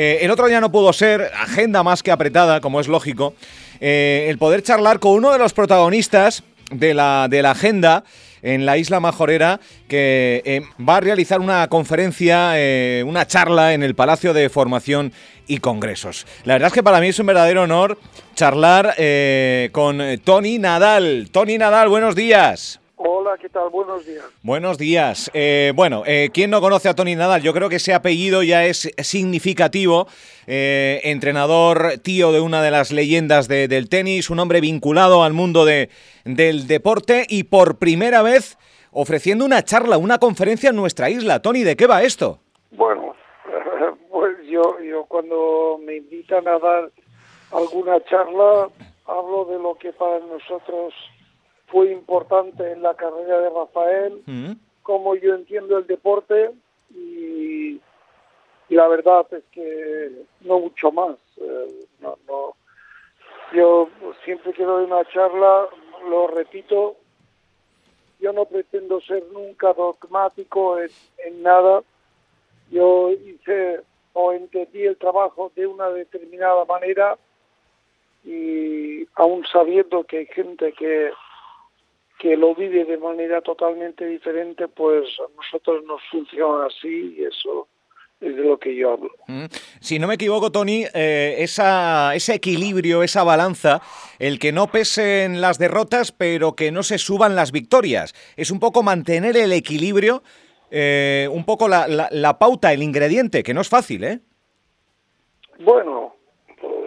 Eh, el otro día no pudo ser, agenda más que apretada, como es lógico, eh, el poder charlar con uno de los protagonistas de la, de la agenda en la isla Majorera, que eh, va a realizar una conferencia, una charla en el Palacio de Formación y Congresos. La verdad es que para mí es un verdadero honor charlar con Tony Nadal. Tony Nadal, buenos días. Hola, ¿qué tal? Buenos días. Buenos días. Eh, bueno, eh, ¿quién no conoce a Tony Nadal? Yo creo que ese apellido ya es significativo. Eh, entrenador, tío de una de las leyendas del tenis, un hombre vinculado al mundo de, del deporte y por primera vez ofreciendo una charla, una conferencia en nuestra isla. Tony, ¿de qué va esto? Bueno, pues yo, yo cuando me invitan a dar alguna charla hablo de lo que para nosotros fue importante en la carrera de Rafael, mm. como yo entiendo el deporte y, la verdad es que no mucho más. Eh, no, no. Yo siempre que doy una charla, lo repito, yo no pretendo ser nunca dogmático en, en nada. Yo hice o entendí el trabajo de una determinada manera y aún sabiendo que hay gente que que lo vive de manera totalmente diferente, pues a nosotros nos funciona así y eso es de lo que yo hablo. Mm. Si no me equivoco, Tony, eh, esa, ese equilibrio, esa balanza, el que no pesen las derrotas, pero que no se suban las victorias, es un poco mantener el equilibrio, eh, un poco la, la, pauta, el ingrediente, que no es fácil, ¿eh? Bueno,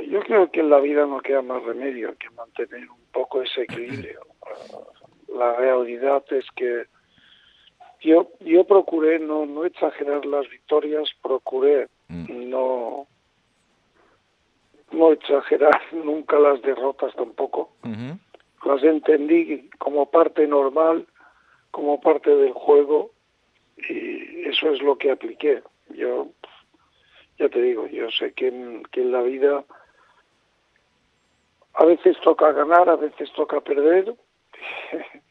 yo creo que en la vida no queda más remedio que mantener un poco ese equilibrio la realidad es que yo yo procuré no no exagerar las victorias procuré mm. no no exagerar nunca las derrotas tampoco. Las entendí como parte normal como parte del juego y eso es lo que apliqué. Yo ya te digo yo sé que que en la vida a veces toca ganar a veces toca perder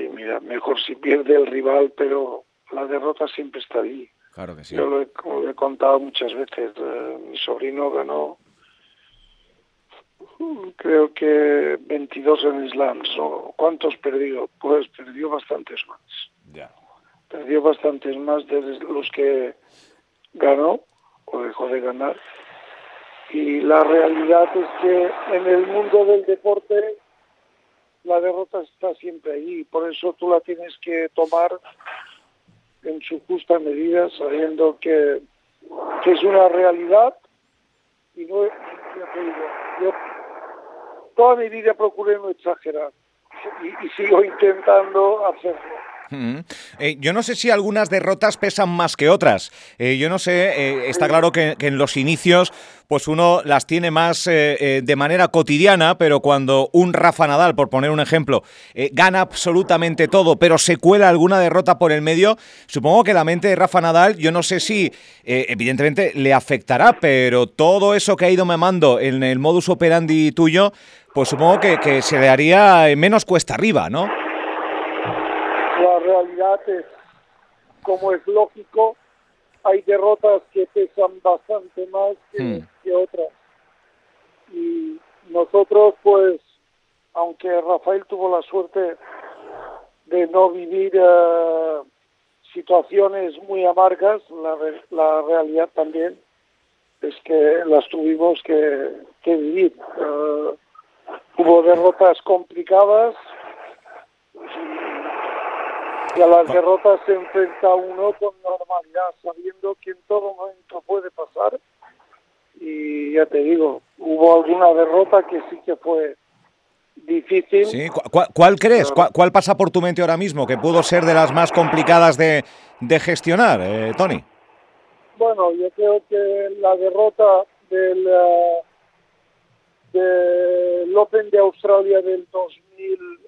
y mira, mejor si pierde el rival, pero la derrota siempre está ahí. Claro que sí. Yo lo he, contado muchas veces. Eh, mi sobrino ganó, creo que 22 en slams. ¿Cuántos perdió? Pues perdió bastantes más. Ya. Perdió bastantes más de los que ganó o dejó de ganar. Y la realidad es que en el mundo del deporte la derrota está siempre ahí, por eso tú la tienes que tomar en su justa medida, sabiendo que, es una realidad y no, yo toda mi vida procuré no exagerar y sigo intentando hacerlo. Eh, yo no sé si algunas derrotas pesan más que otras. Eh, yo no sé, eh, está claro que, en los inicios pues uno las tiene más de manera cotidiana, pero cuando un Rafa Nadal, por poner un ejemplo, gana absolutamente todo, pero se cuela alguna derrota por el medio, supongo que la mente de Rafa Nadal, yo no sé si evidentemente le afectará, pero todo eso que ha ido memando en el modus operandi tuyo, pues supongo que, que se le haría menos cuesta arriba, ¿no? Realidad es, como es lógico, hay derrotas que pesan bastante más que, hmm. otras. Y nosotros, pues, aunque Rafael tuvo la suerte de no vivir eh, situaciones muy amargas, la, la realidad también es que las tuvimos que, vivir. Eh, hubo derrotas complicadas, y a las derrotas se enfrenta uno con normalidad, sabiendo que en todo momento puede pasar. Y ya te digo, hubo alguna derrota que sí que fue difícil. Sí, ¿Cuál, crees? ¿Cuál, pasa por tu mente ahora mismo que pudo ser de las más complicadas de, de gestionar, eh, Tony? Bueno, yo creo que la derrota del, uh, del Open de Australia del 2000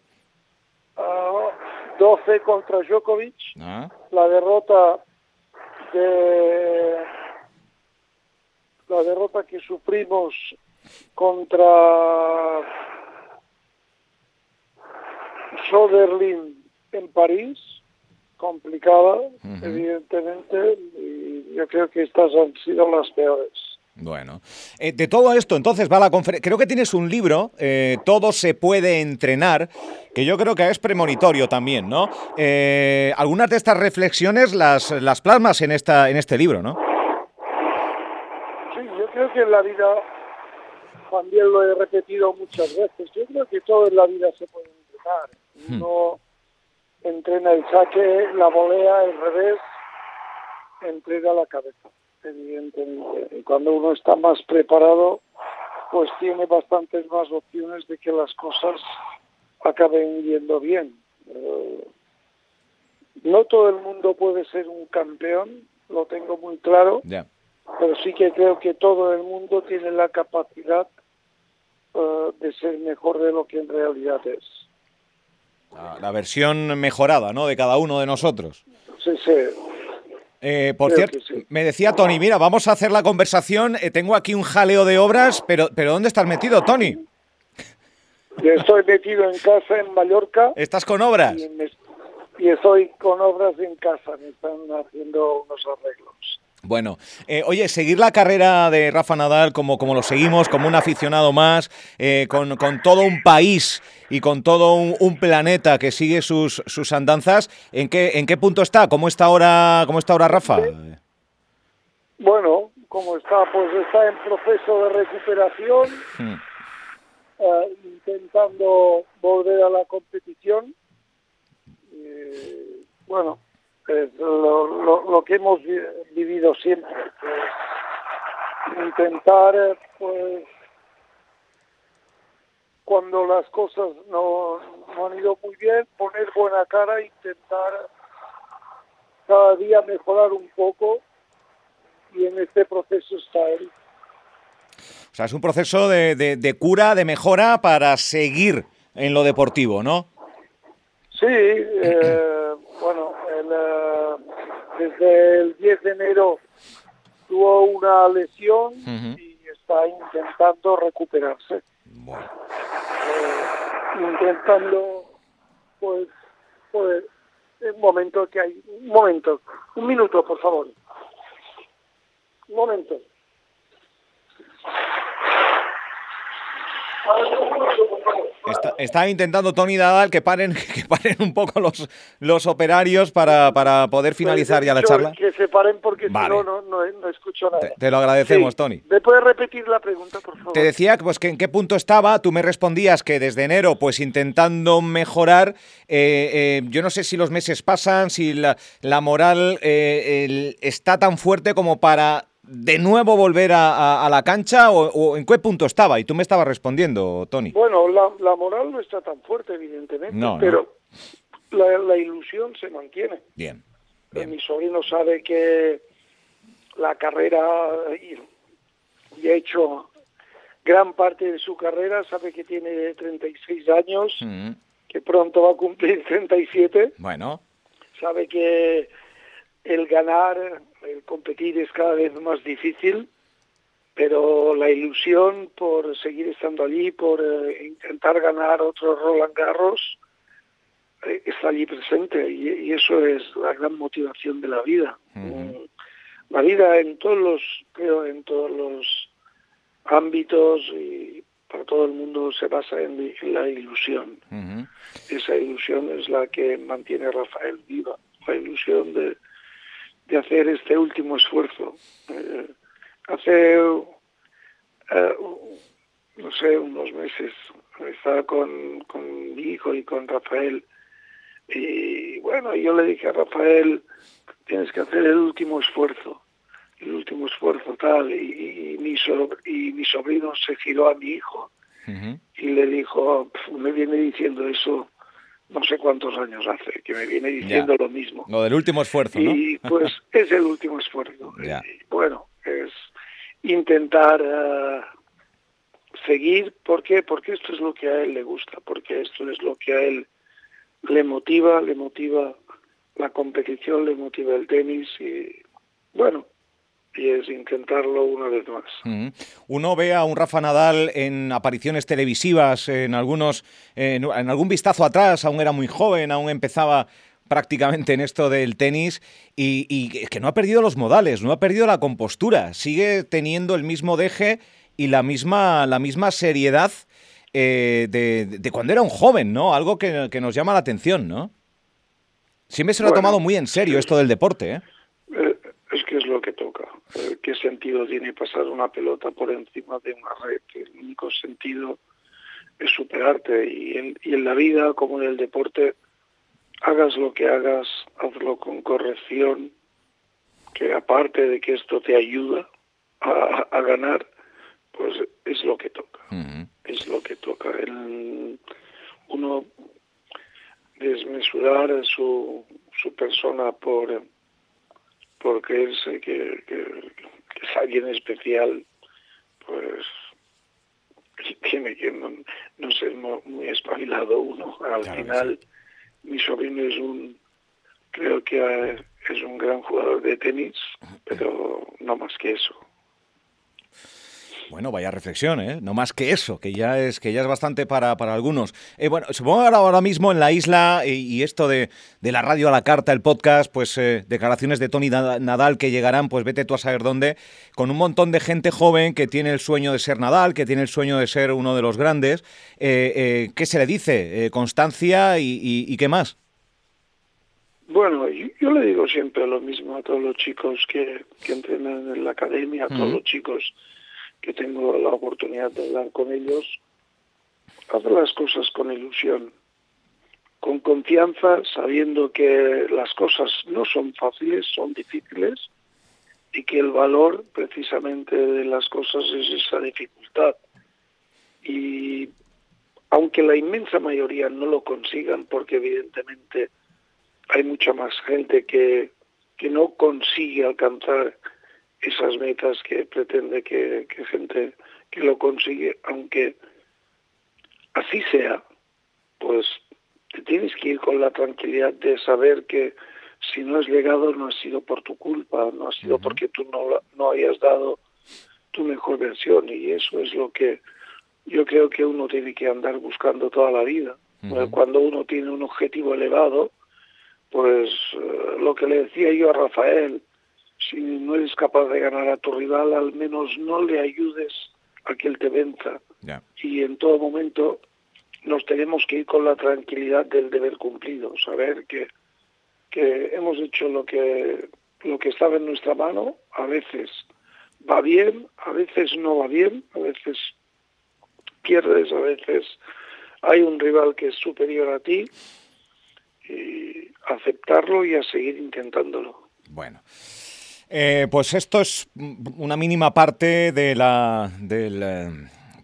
12 contra Djokovic, ah. la derrota de la derrota que sufrimos contra Soderlin en París, complicada, evidentemente, y yo creo que estas han sido las peores. Bueno, eh, de todo esto, entonces va la conferencia. Creo que tienes un libro, eh, Todo se puede entrenar, que yo creo que es premonitorio también, ¿no? Eh, algunas de estas reflexiones las, las plasmas en, esta, en este libro, ¿no? Sí, yo creo que en la vida, también lo he repetido muchas veces, yo creo que todo en la vida se puede entrenar. Hmm. Uno entrena el saque, la volea, el revés, entrega la cabeza evidentemente. Y cuando uno está más preparado, pues tiene bastantes más opciones de que las cosas acaben yendo bien. Eh, no todo el mundo puede ser un campeón, lo tengo muy claro, pero sí que creo que todo el mundo tiene la capacidad eh, de ser mejor de lo que en realidad es. La, versión mejorada, ¿no? De cada uno de nosotros. Sí, sí. Eh, por cierto, me decía Tony, mira, vamos a hacer la conversación. Eh, tengo aquí un jaleo de obras, pero, pero ¿dónde estás metido, Tony? estoy metido en casa en Mallorca. ¿Estás con obras? y estoy con obras en casa, me están haciendo unos arreglos. Bueno, eh, oye, seguir la carrera de Rafa Nadal como, como lo seguimos, como un aficionado más, eh, con, todo un país y con todo un, planeta que sigue sus, sus andanzas, ¿en qué, ¿en qué punto está? ¿Cómo está ahora, cómo está ahora Rafa? Bueno, ¿cómo está? Pues está en proceso de recuperación, hmm. eh, intentando volver a la competición. bueno, lo, lo, que hemos vivido siempre, intentar, pues, cuando las cosas no, han ido muy bien, poner buena cara, intentar cada día mejorar un poco y en este proceso está él. O sea, es un proceso de, de, cura, de mejora para seguir en lo deportivo, ¿no? Sí, eh, bueno, eh, desde el 10 de enero tuvo una lesión y está intentando recuperarse. Eh, intentando, pues, pues, un momento que hay, un momento, un minuto, por favor. Un momento. Está, intentando Tony Dadal que paren, que paren un poco los, los operarios para, para poder finalizar ya la charla. Que se paren porque si no, no, escucho nada. Te, lo agradecemos, Tony. ¿Me puedes repetir la pregunta, por favor? Te decía pues, que en qué punto estaba. Tú me respondías que desde enero, pues intentando mejorar. Eh, eh, yo no sé si los meses pasan, si la, la moral eh, está tan fuerte como para de nuevo volver a, la cancha o, en qué punto estaba? Y tú me estabas respondiendo, Tony. Bueno, la, moral no está tan fuerte, evidentemente, pero La, ilusión se mantiene. Bien, Mi sobrino sabe que la carrera, y, ha hecho gran parte de su carrera, sabe que tiene 36 años, mm. que pronto va a cumplir 37. Bueno. Sabe que el ganar el competir es cada vez más difícil, pero la ilusión por seguir estando allí, por eh, intentar ganar otro Roland Garros, eh, está allí presente y, eso es la gran motivación de la vida. Mm, la vida en todos los, creo, en todos los ámbitos y para todo el mundo se basa en, la ilusión. Esa ilusión es la que mantiene a Rafael viva, la ilusión de de hacer este último esfuerzo. Eh, hace, eh, no sé, unos meses estaba con, con mi hijo y con Rafael. Y bueno, yo le dije a Rafael, tienes que hacer el último esfuerzo, el último esfuerzo tal, y, mi, y mi sobrino se giró a mi hijo y le dijo, me viene diciendo eso no sé cuántos años hace, que me viene diciendo lo mismo. Lo del último esfuerzo, ¿no? Y pues es el último esfuerzo. bueno, es intentar eh, seguir, ¿por qué? Porque esto es lo que a él le gusta, porque esto es lo que a él le motiva, le motiva la competición, le motiva el tenis y bueno, y es intentarlo una vez más. Uno ve a un Rafa Nadal en apariciones televisivas, en algunos, en, algún vistazo atrás, aún era muy joven, aún empezaba prácticamente en esto del tenis y, que no ha perdido los modales, no ha perdido la compostura, sigue teniendo el mismo deje y la misma, la misma seriedad eh, de, cuando era un joven, ¿no? Algo que, nos llama la atención, ¿no? Siempre se lo ha tomado muy en serio esto del deporte. ¿eh? Que es lo que toca. Eh, ¿Qué sentido tiene pasar una pelota por encima de una red? El único sentido es superarte y en, y en la vida como en el deporte hagas lo que hagas, hazlo con corrección, que aparte de que esto te ayuda a, ganar, pues es lo que toca. Es lo que toca. El, uno desmesurar su, su persona por, por creerse que, que, es alguien especial, pues tiene que no, ser muy espabilado uno. Al final mi sobrino es un, creo que es un gran jugador de tenis, pero no más que eso. Bueno, vaya reflexión, ¿eh? No más que eso, que ya es, que ya es bastante para, para algunos. Eh, bueno, supongo ahora, ahora mismo en la isla y, esto de, de, la radio a la carta, el podcast, pues eh, declaraciones de Tony Nadal que llegarán, pues vete tú a saber dónde, con un montón de gente joven que tiene el sueño de ser Nadal, que tiene el sueño de ser uno de los grandes. Eh, ¿Qué se le dice? ¿Constancia y, qué más? Bueno, yo, le digo siempre lo mismo a todos los chicos que, que entrenan en la academia, a todos los chicos que tengo la oportunidad de hablar con ellos, haz las cosas con ilusión, con confianza, sabiendo que las cosas no son fáciles, son difíciles y que el valor precisamente de las cosas es esa dificultad. Y aunque la inmensa mayoría no lo consigan, porque evidentemente hay mucha más gente que, que no consigue alcanzar esas metas que pretende que, gente que lo consigue, aunque así sea, pues te tienes que ir con la tranquilidad de saber que si no has llegado no ha sido por tu culpa, no ha sido porque tú no, no hayas dado tu mejor versión. Y eso es lo que yo creo que uno tiene que andar buscando toda la vida. Cuando uno tiene un objetivo elevado, pues eh, lo que le decía yo a Rafael, si no eres capaz de ganar a tu rival, al menos no le ayudes a que él te venza. Y en todo momento nos tenemos que ir con la tranquilidad del deber cumplido, saber que, que hemos hecho lo que, lo que estaba en nuestra mano, a veces va bien, a veces no va bien, a veces pierdes, a veces hay un rival que es superior a ti, y aceptarlo y a seguir intentándolo. Bueno. Eh, pues esto es una mínima parte de la, del, eh,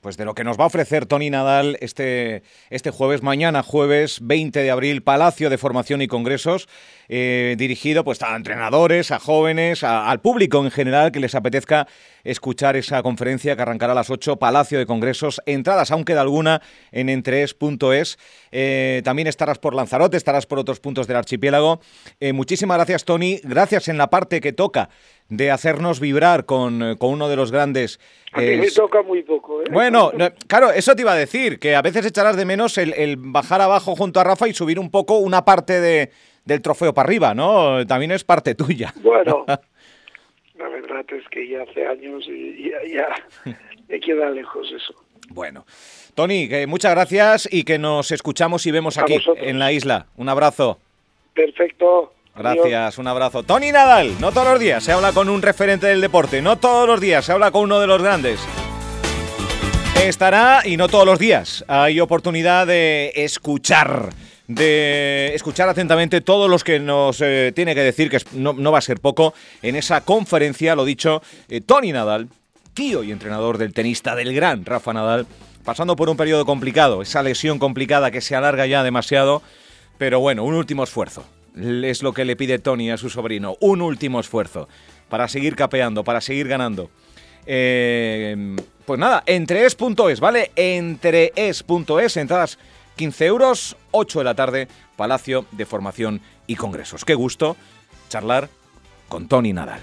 pues de lo que nos va a ofrecer Tony Nadal este, este jueves, mañana jueves 20 de abril, Palacio de Formación y Congresos, eh, dirigido pues a entrenadores, a jóvenes, al público en general que les apetezca escuchar esa conferencia que arrancará a las 8, Palacio de Congresos, entradas, aunque de alguna, en entrees.es. Eh, también estarás por Lanzarote, estarás por otros puntos del archipiélago. Eh, muchísimas gracias, Tony. Gracias en la parte que toca de hacernos vibrar con, eh, uno de los grandes. A mí me toca muy poco. ¿eh? Bueno, claro, eso te iba a decir, que a veces echarás de menos el, bajar abajo junto a Rafa y subir un poco una parte de, del trofeo para arriba, ¿no? También es parte tuya. Bueno, la verdad es que ya hace años y ya, me queda lejos eso. Bueno, Tony, muchas gracias y que nos escuchamos y vemos aquí en la isla. Un abrazo. Perfecto. Gracias, un abrazo. Tony Nadal, no todos los días se habla con un referente del deporte, no todos los días se habla con uno de los grandes. Estará, y no todos los días, hay oportunidad de escuchar, de escuchar atentamente todos los que nos eh, tiene que decir, que no, va a ser poco, en esa conferencia, lo dicho, eh, Tony Nadal, tío y entrenador del tenista del gran Rafa Nadal, pasando por un periodo complicado, esa lesión complicada que se alarga ya demasiado, pero bueno, un último esfuerzo es lo que le pide Tony a su sobrino. Un último esfuerzo para seguir capeando, para seguir ganando. Eh, pues nada, entrees.es, ¿vale? Entrees.es, entradas 15 euros, 8 de la tarde, Palacio de Formación y Congresos. Qué gusto charlar con Tony Nadal.